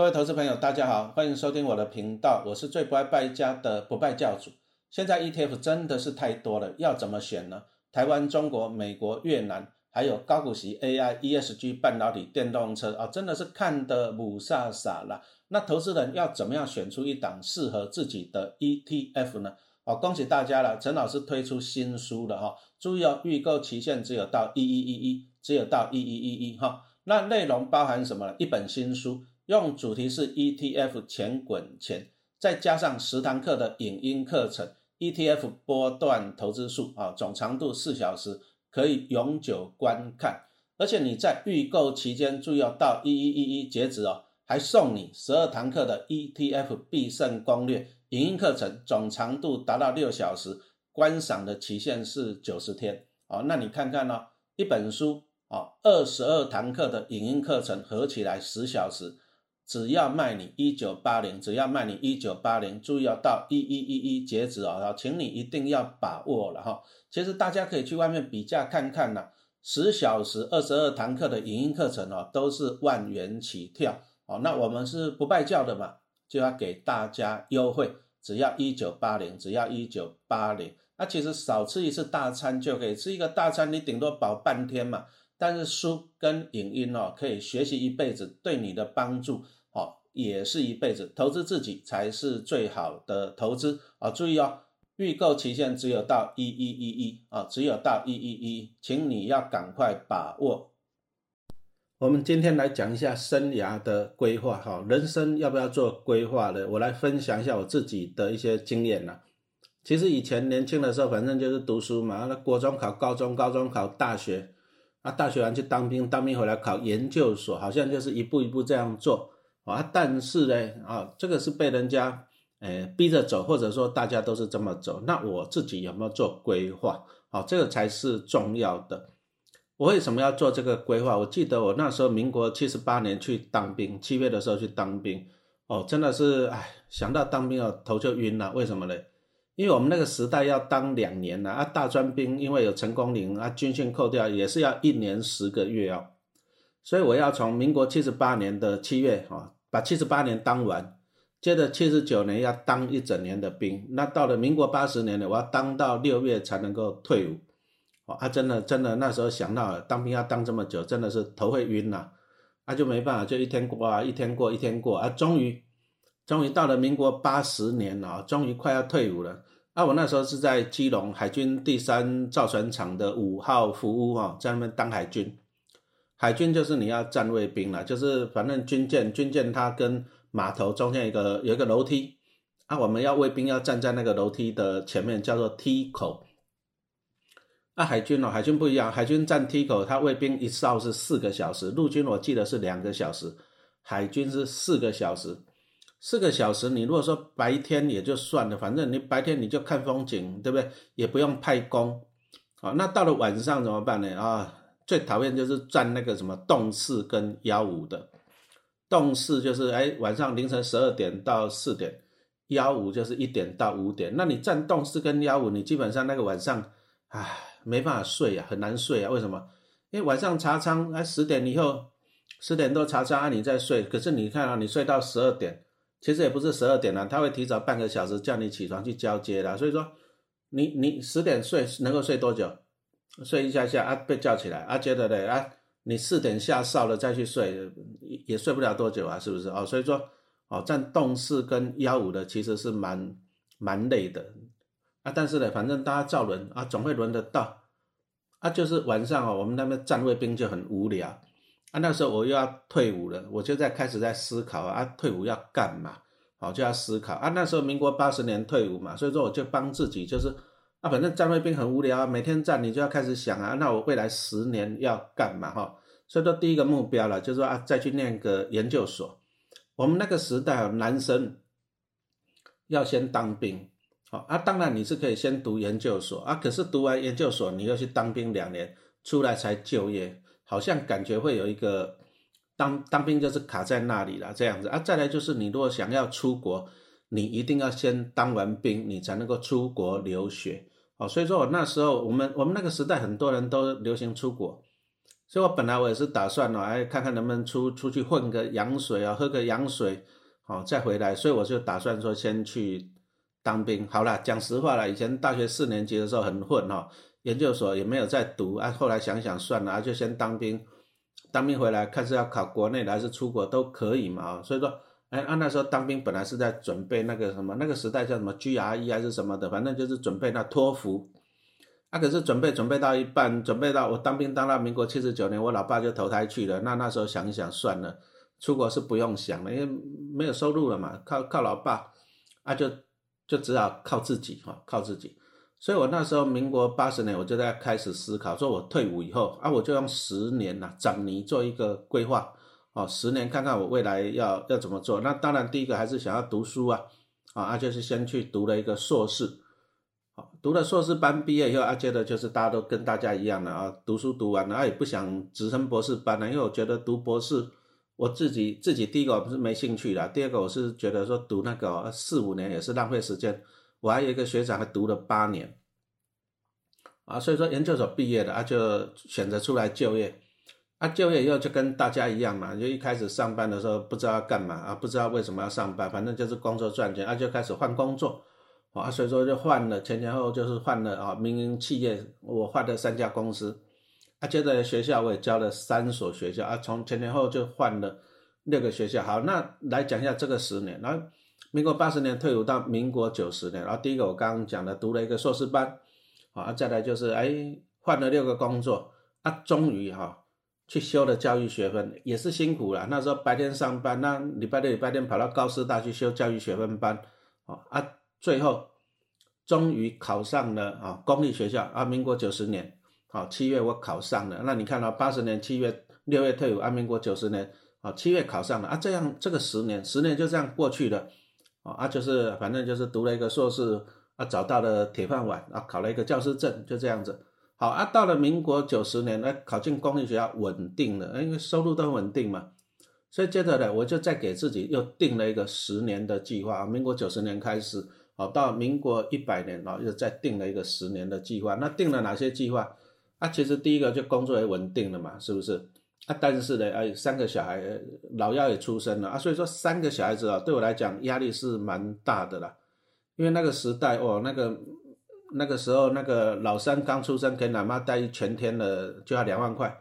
各位投资朋友，大家好，欢迎收听我的频道，我是最不爱败家的不败教主。现在 ETF 真的是太多了，要怎么选呢？台湾、中国、美国、越南，还有高股息 AI、ESG、半导体、电动车啊，真的是看得母傻傻了。那投资人要怎么样选出一档适合自己的 ETF 呢？哦，恭喜大家了，陈老师推出新书了哈，注意哦，预购期限只有到一一一一，只有到一一一一哈。那内容包含什么？一本新书。用主题是 ETF 钱滚钱，再加上十堂课的影音课程，ETF 波段投资术啊，总长度四小时，可以永久观看。而且你在预购期间，注意要到一一一一截止哦，还送你十二堂课的 ETF 必胜攻略影音课程，总长度达到六小时，观赏的期限是九十天哦。那你看看呢，一本书哦，二十二堂课的影音课程合起来十小时。只要卖你一九八零，只要卖你一九八零，注意要到一一一一截止哦，请你一定要把握了哈。其实大家可以去外面比价看看呐，十小时二十二堂课的影音课程哦，都是万元起跳哦。那我们是不败教的嘛，就要给大家优惠，只要一九八零，只要一九八零。那其实少吃一次大餐就可以吃一个大餐，你顶多饱半天嘛。但是书跟影音哦，可以学习一辈子，对你的帮助。也是一辈子，投资自己才是最好的投资啊！注意哦，预购期限只有到一一一一啊，只有到一一一，请你要赶快把握。我们今天来讲一下生涯的规划哈，人生要不要做规划呢？我来分享一下我自己的一些经验呐。其实以前年轻的时候，反正就是读书嘛，那国中考高中，高中考大学，啊，大学完去当兵，当兵回来考研究所，好像就是一步一步这样做。啊，但是呢，啊，这个是被人家，诶，逼着走，或者说大家都是这么走，那我自己有没有做规划？好，这个才是重要的。我为什么要做这个规划？我记得我那时候民国七十八年去当兵，七月的时候去当兵，哦，真的是，哎，想到当兵哦，头就晕了。为什么呢？因为我们那个时代要当两年呢，啊，大专兵因为有成功龄啊，军训扣掉也是要一年十个月哦。所以我要从民国七十八年的七月啊，把七十八年当完，接着七十九年要当一整年的兵，那到了民国八十年呢，我要当到六月才能够退伍。哦，啊，真的真的那时候想到当兵要当这么久，真的是头会晕呐，啊，就没办法，就一天过啊，一天过一天过啊，终于终于到了民国八十年了，终于快要退伍了。啊，我那时候是在基隆海军第三造船厂的五号服务哈，在那边当海军。海军就是你要站卫兵了，就是反正军舰，军舰它跟码头中间一个有一个楼梯，啊，我们要卫兵要站在那个楼梯的前面，叫做梯口。啊，海军哦，海军不一样，海军站梯口，他卫兵一哨是四个小时，陆军我记得是两个小时，海军是四个小时，四个小时你如果说白天也就算了，反正你白天你就看风景，对不对？也不用派工，啊，那到了晚上怎么办呢？啊？最讨厌就是站那个什么动四跟幺五的，动四就是哎晚上凌晨十二点到四点，幺五就是一点到五点。那你站动四跟幺五，你基本上那个晚上，唉没办法睡啊，很难睡啊。为什么？因为晚上查仓，哎十点以后，十点多查仓啊，你再睡。可是你看啊，你睡到十二点，其实也不是十二点了，他会提早半个小时叫你起床去交接的。所以说，你你十点睡能够睡多久？睡一下下啊，被叫起来啊，觉得嘞啊，你四点下哨了再去睡，也睡不了多久啊，是不是哦？所以说哦，站动四跟幺五的其实是蛮蛮累的啊，但是呢，反正大家照轮啊，总会轮得到啊。就是晚上哦，我们那边站卫兵就很无聊啊。那时候我又要退伍了，我就在开始在思考啊，退伍要干嘛？好，就要思考啊。那时候民国八十年退伍嘛，所以说我就帮自己就是。啊，反正站卫兵很无聊啊，每天站你就要开始想啊，那我未来十年要干嘛哈？所以说第一个目标了，就是说啊，再去念个研究所。我们那个时代啊，男生要先当兵，好啊，当然你是可以先读研究所啊，可是读完研究所你要去当兵两年，出来才就业，好像感觉会有一个当当兵就是卡在那里了这样子啊。再来就是你如果想要出国，你一定要先当完兵，你才能够出国留学。哦，所以说我那时候，我们我们那个时代很多人都流行出国，所以我本来我也是打算呢，哎，看看能不能出出去混个洋水啊，喝个洋水，好再回来。所以我就打算说先去当兵。好了，讲实话了，以前大学四年级的时候很混哈，研究所也没有在读啊。后来想想算了，就先当兵。当兵回来看是要考国内的还是出国都可以嘛啊。所以说，哎，按那时候当兵本来是在准备那个什么，那个时代叫什么 GRE 还是什么的，反正就是准备那托福。啊，可是准备准备到一半，准备到我当兵当到民国七十九年，我老爸就投胎去了。那那时候想一想，算了，出国是不用想了，因为没有收入了嘛，靠靠老爸，啊就就只好靠自己哈，靠自己。所以我那时候民国八十年，我就在开始思考，说我退伍以后啊，我就用十年呐，整年做一个规划，哦，十年看看我未来要要怎么做。那当然第一个还是想要读书啊，啊，就是先去读了一个硕士。读了硕士班毕业以后，啊，接着就是大家都跟大家一样的啊，读书读完了，啊，也不想直升博士班了，因为我觉得读博士，我自己自己第一个我不是没兴趣的，第二个我是觉得说读那个四五年也是浪费时间，我还有一个学长还读了八年，啊，所以说研究所毕业的啊，就选择出来就业，啊，就业以后就跟大家一样嘛，就一开始上班的时候不知道要干嘛啊，不知道为什么要上班，反正就是工作赚钱，啊，就开始换工作。啊，所以说就换了前前后后就是换了啊，民营企业我换了三家公司，啊，接着学校我也教了三所学校啊，从前前后就换了六个学校。好，那来讲一下这个十年，然后民国八十年退伍到民国九十年，然后第一个我刚刚讲的读了一个硕士班，啊，再来就是哎换了六个工作，啊，终于哈去修了教育学分，也是辛苦了。那时候白天上班，那礼拜六礼拜天跑到高师大去修教育学分班，啊啊。最后，终于考上了啊，公立学校啊，民国九十年，好七月我考上了。那你看到八十年七月六月退伍，啊，民国九十年，啊七月考上了啊，这样这个十年十年就这样过去了，啊就是反正就是读了一个硕士啊，找到了铁饭碗啊，考了一个教师证，就这样子。好啊，到了民国九十年，那考进公立学校稳定了，因为收入都很稳定嘛，所以接着呢，我就再给自己又定了一个十年的计划啊，民国九十年开始。好，到民国一百年啊，又再定了一个十年的计划。那定了哪些计划？啊，其实第一个就工作也稳定了嘛，是不是？啊，但是呢，哎，三个小孩，老幺也出生了啊，所以说三个小孩子啊，对我来讲压力是蛮大的啦。因为那个时代哦，那个那个时候那个老三刚出生，给奶妈带全天的就要两万块，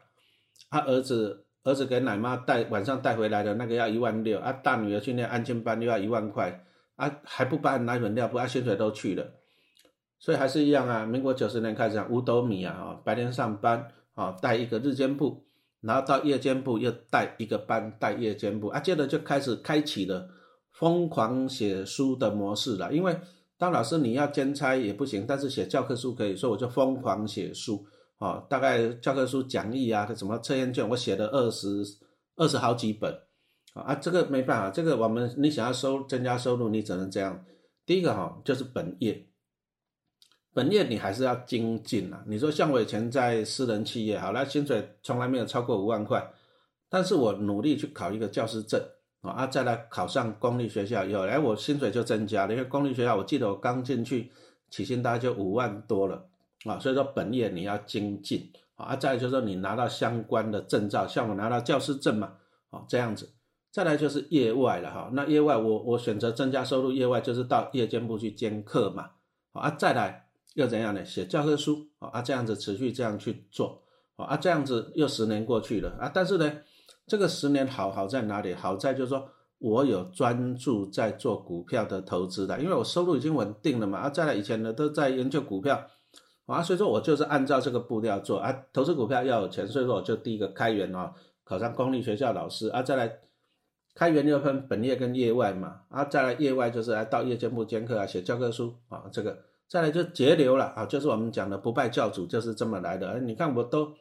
他儿子儿子给奶妈带晚上带回来的那个要一万六，啊，大女儿去念安全班又要一万块。啊，还不把奶粉料不，啊，薪水都去了，所以还是一样啊。民国九十年开始啊五斗米啊，啊，白天上班啊，带一个日间部，然后到夜间部又带一个班，带夜间部啊，接着就开始开启了疯狂写书的模式了。因为当老师你要兼差也不行，但是写教科书可以，所以我就疯狂写书啊，大概教科书讲义啊，什么测验卷，我写了二十二十好几本。啊，这个没办法，这个我们你想要收增加收入，你只能这样。第一个哈，就是本业，本业你还是要精进啊。你说像我以前在私人企业，好了，薪水从来没有超过五万块，但是我努力去考一个教师证啊，再来考上公立学校以后，哎，我薪水就增加了。因为公立学校，我记得我刚进去起薪大概就五万多了啊，所以说本业你要精进啊。再就是说你拿到相关的证照，像我拿到教师证嘛，啊，这样子。再来就是业外了哈，那业外我我选择增加收入，业外就是到夜间部去兼课嘛，啊，再来又怎样呢？写教科书啊，这样子持续这样去做，啊，这样子又十年过去了啊，但是呢，这个十年好好在哪里？好在就是说我有专注在做股票的投资的，因为我收入已经稳定了嘛，啊，再来以前呢都在研究股票，啊，所以说我就是按照这个步调做啊，投资股票要有钱，所以说我就第一个开源啊，考上公立学校老师啊，再来。开源又分本业跟业外嘛，啊，再来业外就是来到夜间部兼课啊，写教科书啊，这个再来就节流了啊，就是我们讲的不败教主就是这么来的。哎，你看我都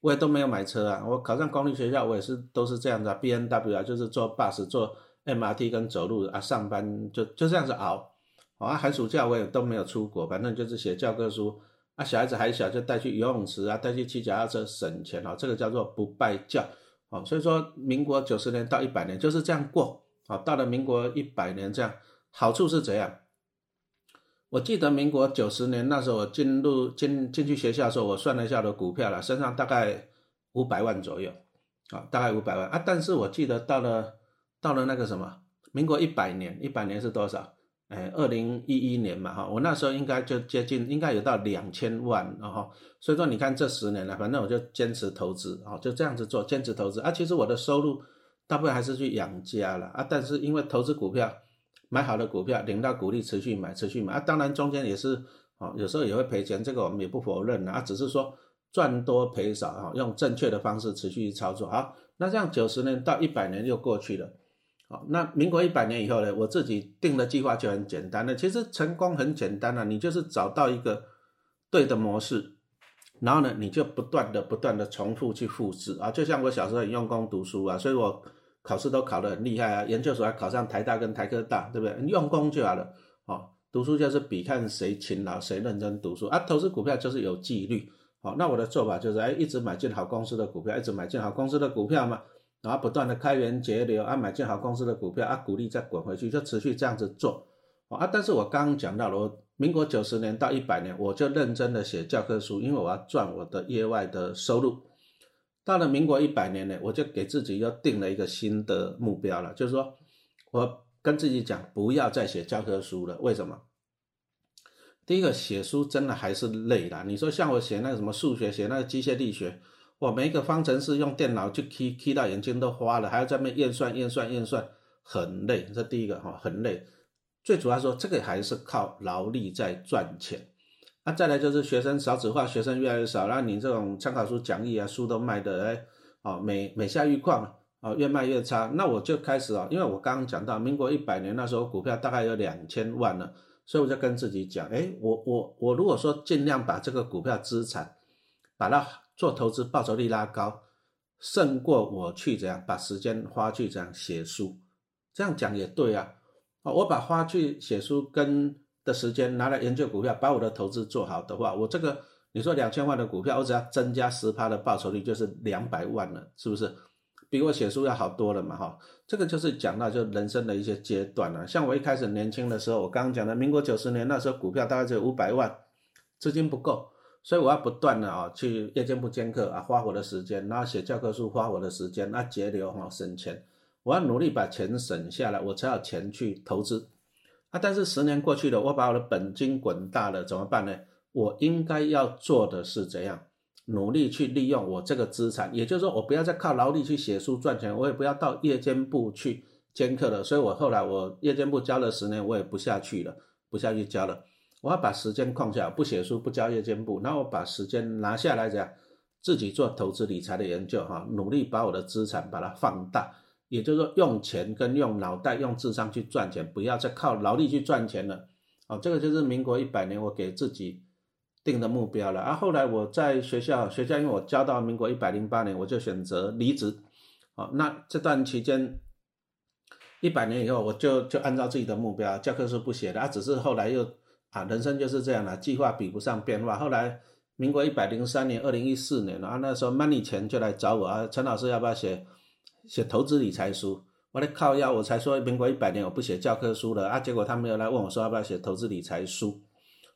我也都没有买车啊，我考上公立学校我也是都是这样子啊，B N W 啊，就是坐 bus 坐 M R T 跟走路啊，上班就就这样子熬，啊，寒暑假我也都没有出国，反正就是写教科书啊，小孩子还小就带去游泳池啊，带去骑脚踏车省钱啊，这个叫做不败教。哦，所以说民国九十年到一百年就是这样过，啊，到了民国一百年这样，好处是怎样？我记得民国九十年那时候我进入进进去学校的时候，我算了一下的股票了，身上大概五百万左右，啊，大概五百万啊。但是我记得到了到了那个什么，民国一百年，一百年是多少？哎，二零一一年嘛，哈，我那时候应该就接近，应该有到两千万，然后，所以说你看这十年了，反正我就坚持投资，啊，就这样子做，坚持投资啊。其实我的收入大部分还是去养家了啊，但是因为投资股票，买好的股票，领到股利，持续买，持续买啊。当然中间也是，哦，有时候也会赔钱，这个我们也不否认啊，只是说赚多赔少啊，用正确的方式持续操作。好，那这样九十年到一百年又过去了。好，那民国一百年以后呢？我自己定的计划就很简单了。其实成功很简单了，你就是找到一个对的模式，然后呢，你就不断的、不断的重复去复制啊。就像我小时候很用功读书啊，所以我考试都考得很厉害啊，研究所还考上台大跟台科大，对不对？用功就好了。好，读书就是比看谁勤劳、谁认真读书啊。投资股票就是有纪律。好，那我的做法就是，哎，一直买进好公司的股票，一直买进好公司的股票嘛。然后不断的开源节流啊，买进好公司的股票啊，股利再滚回去，就持续这样子做啊。但是我刚刚讲到了，我民国九十年到一百年，我就认真的写教科书，因为我要赚我的业外的收入。到了民国一百年呢，我就给自己又定了一个新的目标了，就是说我跟自己讲，不要再写教科书了。为什么？第一个，写书真的还是累啦。你说像我写那个什么数学，写那个机械力学。我每一个方程式用电脑去 key key 到眼睛都花了，还要在那验算验算验算，很累。这第一个哈，很累。最主要说这个还是靠劳力在赚钱。啊，再来就是学生少子化，学生越来越少，然后你这种参考书讲义啊，书都卖的哎，哦，每每下愈况啊，越卖越差。那我就开始啊，因为我刚刚讲到民国一百年那时候股票大概有两千万了，所以我就跟自己讲，哎，我我我如果说尽量把这个股票资产把它。做投资报酬率拉高，胜过我去怎样把时间花去怎样写书，这样讲也对啊。啊，我把花去写书跟的时间拿来研究股票，把我的投资做好的话，我这个你说两千万的股票，我只要增加十趴的报酬率，就是两百万了，是不是？比我写书要好多了嘛，哈。这个就是讲到就人生的一些阶段了。像我一开始年轻的时候，我刚刚讲的民国九十年那时候股票大概只有五百万，资金不够。所以我要不断的啊去夜间部兼课啊，花我的时间，然后写教科书花我的时间，那节流哈省钱，我要努力把钱省下来，我才有钱去投资啊。但是十年过去了，我把我的本金滚大了，怎么办呢？我应该要做的是怎样？努力去利用我这个资产，也就是说，我不要再靠劳力去写书赚钱，我也不要到夜间部去兼课了。所以我后来我夜间部教了十年，我也不下去了，不下去教了。我要把时间空下，不写书，不交夜间部，然后我把时间拿下来，讲自己做投资理财的研究，哈，努力把我的资产把它放大，也就是说用钱跟用脑袋、用智商去赚钱，不要再靠劳力去赚钱了，哦，这个就是民国一百年我给自己定的目标了。啊，后来我在学校，学校因为我教到民国一百零八年，我就选择离职，哦，那这段期间一百年以后，我就就按照自己的目标，教科书不写了，啊，只是后来又。啊，人生就是这样了，计划比不上变化。后来，民国一百零三年，二零一四年了啊，那时候 money 钱就来找我啊，陈老师要不要写写投资理财书？我来靠要，我才说民国一百年我不写教科书了啊。结果他没有来问我说要不要写投资理财书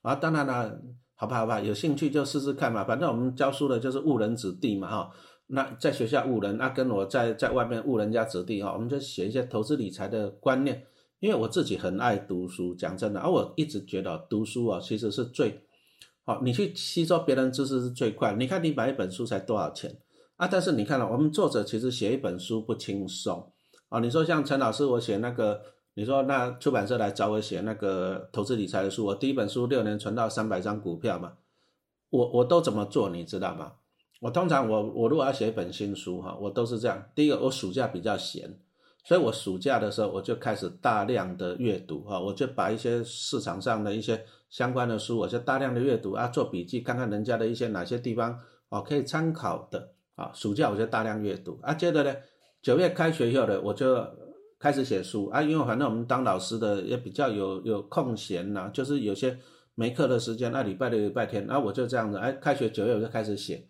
啊？当然了，好吧好吧，有兴趣就试试看嘛。反正我们教书的就是误人子弟嘛哈。那在学校误人，那跟我在在外面误人家子弟哈，我们就写一些投资理财的观念。因为我自己很爱读书，讲真的，而我一直觉得读书啊，其实是最好，你去吸收别人知识是最快。你看，你买一本书才多少钱啊？但是你看了，我们作者其实写一本书不轻松啊。你说像陈老师，我写那个，你说那出版社来找我写那个投资理财的书，我第一本书六年存到三百张股票嘛，我我都怎么做，你知道吗？我通常我我如果要写一本新书哈，我都是这样，第一个我暑假比较闲。所以我暑假的时候，我就开始大量的阅读哈，我就把一些市场上的一些相关的书，我就大量的阅读啊，做笔记，看看人家的一些哪些地方哦可以参考的啊。暑假我就大量阅读啊，接着呢，九月开学以后呢，我就开始写书啊，因为反正我们当老师的也比较有有空闲呐，就是有些没课的时间，那礼拜六、礼拜天，啊，我就这样子，哎，开学九月我就开始写，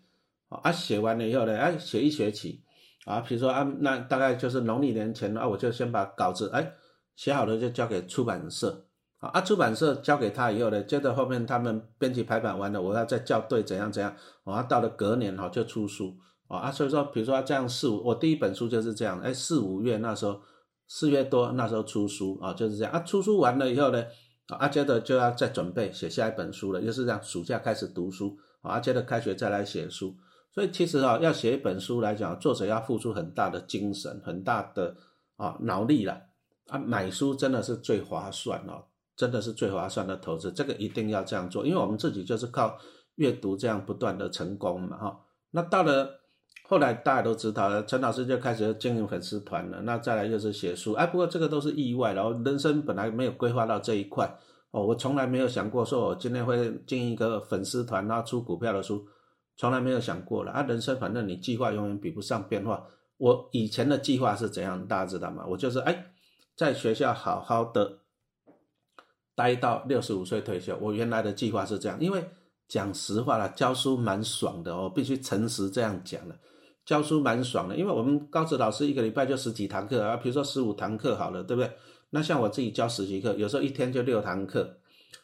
啊，写完了以后呢，哎，写一学期。啊，比如说啊，那大概就是农历年前啊，我就先把稿子哎写好了，就交给出版社啊。出版社交给他以后呢，接着后面他们编辑排版完了，我要再校对怎样怎样。啊，到了隔年哈就出书啊啊，所以说，比如说这样四五，我第一本书就是这样，哎，四五月那时候，四月多那时候出书啊，就是这样啊，出书完了以后呢，啊，接着就要再准备写下一本书了，就是这样，暑假开始读书，啊，接着开学再来写书，所以其实啊，要写一本书来讲，作者要付出很大的精神，很大的啊脑力了，啊，买书真的是最划算哦，真的是最划算的投资，这个一定要这样做，因为我们自己就是靠阅读这样不断的成功嘛，哈，那到了。后来大家都知道了，陈老师就开始经营粉丝团了。那再来就是写书，哎，不过这个都是意外，然后人生本来没有规划到这一块哦。我从来没有想过说我今天会经营一个粉丝团，然后出股票的书，从来没有想过了啊。人生反正你计划永远比不上变化。我以前的计划是怎样，大家知道吗？我就是哎，在学校好好的待到六十五岁退休。我原来的计划是这样，因为讲实话了，教书蛮爽的哦，必须诚实这样讲了。教书蛮爽的，因为我们高职老师一个礼拜就十几堂课啊，比如说十五堂课好了，对不对？那像我自己教十几课，有时候一天就六堂课，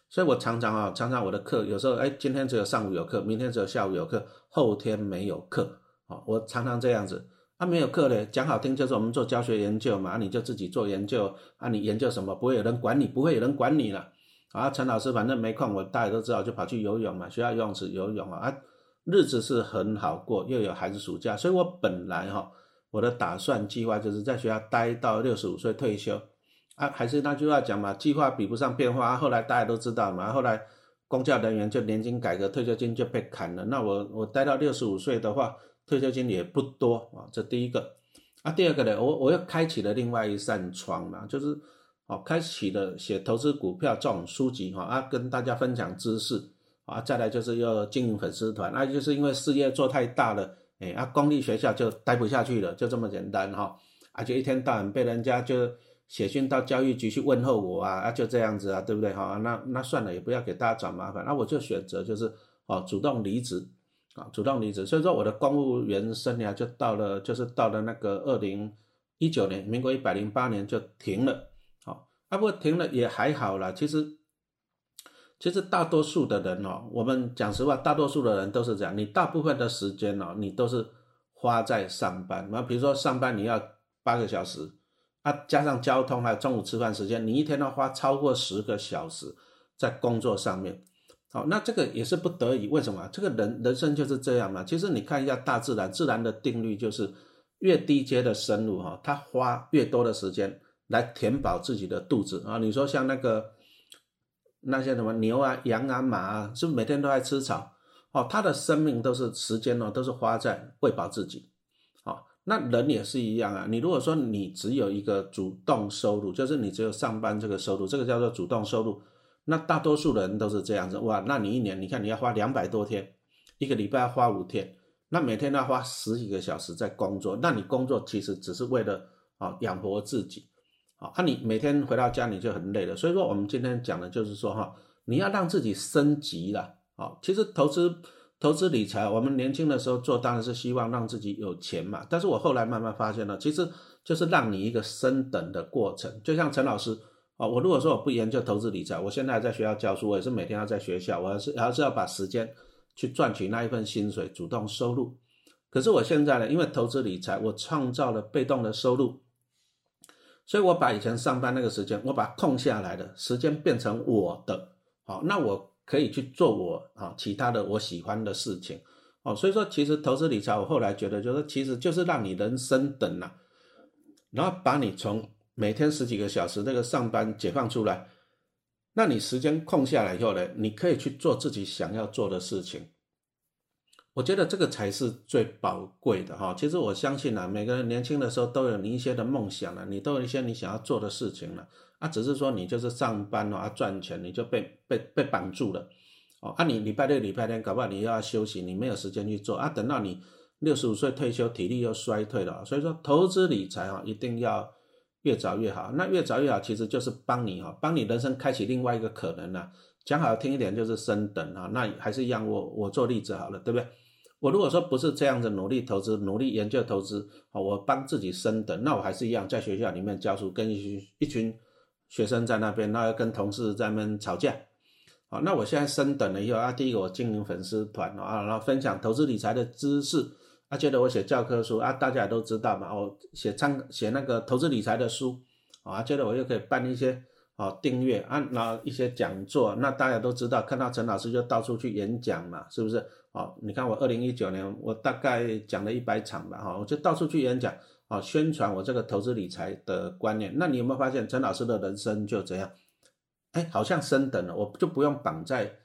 所以我常常啊，常常我的课有时候哎，今天只有上午有课，明天只有下午有课，后天没有课啊，我常常这样子。啊，没有课嘞，讲好听就是我们做教学研究嘛，你就自己做研究啊，你研究什么不会有人管你，不会有人管你了啊。陈老师反正没空，我大家都知道，就跑去游泳嘛，学校游泳池游泳啊。啊日子是很好过，又有孩子暑假，所以我本来哈，我的打算计划就是在学校待到六十五岁退休啊，还是那句话讲嘛，计划比不上变化啊。后来大家都知道嘛，后来公教人员就年金改革，退休金就被砍了。那我我待到六十五岁的话，退休金也不多啊。这第一个啊，第二个呢，我我又开启了另外一扇窗嘛，就是哦，开启了写投资股票这种书籍哈啊，跟大家分享知识。啊，再来就是要经营粉丝团，那就是因为事业做太大了，哎，啊，公立学校就待不下去了，就这么简单哈，啊，就一天到晚被人家就写信到教育局去问候我啊，啊，就这样子啊，对不对哈？那那算了，也不要给大家找麻烦，那我就选择就是哦，主动离职，啊，主动离职，所以说我的公务员生涯就到了，就是到了那个二零一九年，民国一百零八年就停了，啊，不过停了也还好啦，其实。其实大多数的人哦，我们讲实话，大多数的人都是这样。你大部分的时间哦，你都是花在上班。那比如说上班你要八个小时，啊，加上交通还有中午吃饭时间，你一天要花超过十个小时在工作上面。好，那这个也是不得已。为什么？这个人人生就是这样嘛。其实你看一下大自然，自然的定律就是，越低阶的生物哈，它花越多的时间来填饱自己的肚子啊。你说像那个。那些什么牛啊、羊啊、马啊，是不是每天都在吃草？哦，他的生命都是时间哦，都是花在喂饱自己。好，那人也是一样啊。你如果说你只有一个主动收入，就是你只有上班这个收入，这个叫做主动收入。那大多数人都是这样子哇。那你一年，你看你要花两百多天，一个礼拜要花五天，那每天都要花十几个小时在工作。那你工作其实只是为了啊养活自己。啊，那你每天回到家你就很累了，所以说我们今天讲的就是说哈，你要让自己升级了。啊，其实投资、投资理财，我们年轻的时候做当然是希望让自己有钱嘛。但是我后来慢慢发现了，其实就是让你一个升等的过程。就像陈老师啊，我如果说我不研究投资理财，我现在在学校教书，我也是每天要在学校，我还是还是要把时间去赚取那一份薪水，主动收入。可是我现在呢，因为投资理财，我创造了被动的收入。所以，我把以前上班那个时间，我把空下来的时间变成我的，好，那我可以去做我啊其他的我喜欢的事情，哦，所以说，其实投资理财，我后来觉得就是，其实就是让你人生等了，然后把你从每天十几个小时那个上班解放出来，那你时间空下来以后呢，你可以去做自己想要做的事情。我觉得这个才是最宝贵的哈。其实我相信啊，每个人年轻的时候都有你一些的梦想了，你都有一些你想要做的事情了啊。只是说你就是上班啊赚钱，你就被被被绑住了哦。啊，你礼拜六礼拜天搞不好你又要休息，你没有时间去做啊。等到你六十五岁退休，体力又衰退了，所以说投资理财啊，一定要越早越好。那越早越好，其实就是帮你哈，帮你人生开启另外一个可能呢。讲好听一点就是升等啊。那还是一样，我我做例子好了，对不对？我如果说不是这样子努力投资、努力研究投资，好，我帮自己升等，那我还是一样在学校里面教书，跟一群一群学生在那边，那要跟同事在那边吵架，好，那我现在升等了以后啊，第一个我经营粉丝团啊，然后分享投资理财的知识，啊，觉得我写教科书啊，大家也都知道嘛，我写参写那个投资理财的书啊，觉得我又可以办一些啊订阅啊，然后一些讲座，那大家都知道，看到陈老师就到处去演讲嘛，是不是？哦，你看我二零一九年我大概讲了一百场吧，哈，我就到处去演讲，哦，宣传我这个投资理财的观念。那你有没有发现陈老师的人生就这样？哎，好像升等了，我就不用绑在。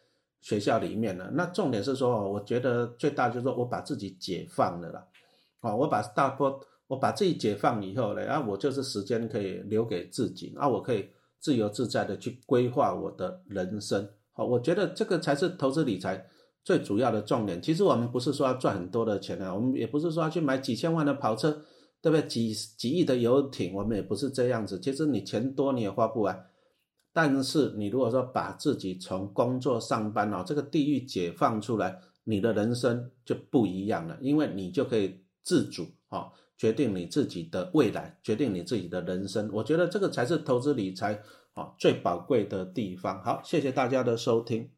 学校里面了，那重点是说，我觉得最大就是说我把自己解放了啦，啊，我把大波，我把自己解放以后呢，啊，我就是时间可以留给自己，啊，我可以自由自在的去规划我的人生，好，我觉得这个才是投资理财最主要的重点。其实我们不是说要赚很多的钱啊，我们也不是说要去买几千万的跑车，对不对？几几亿的游艇，我们也不是这样子。其实你钱多你也花不完。但是你如果说把自己从工作上班哦这个地狱解放出来，你的人生就不一样了，因为你就可以自主哦，决定你自己的未来，决定你自己的人生。我觉得这个才是投资理财啊最宝贵的地方。好，谢谢大家的收听。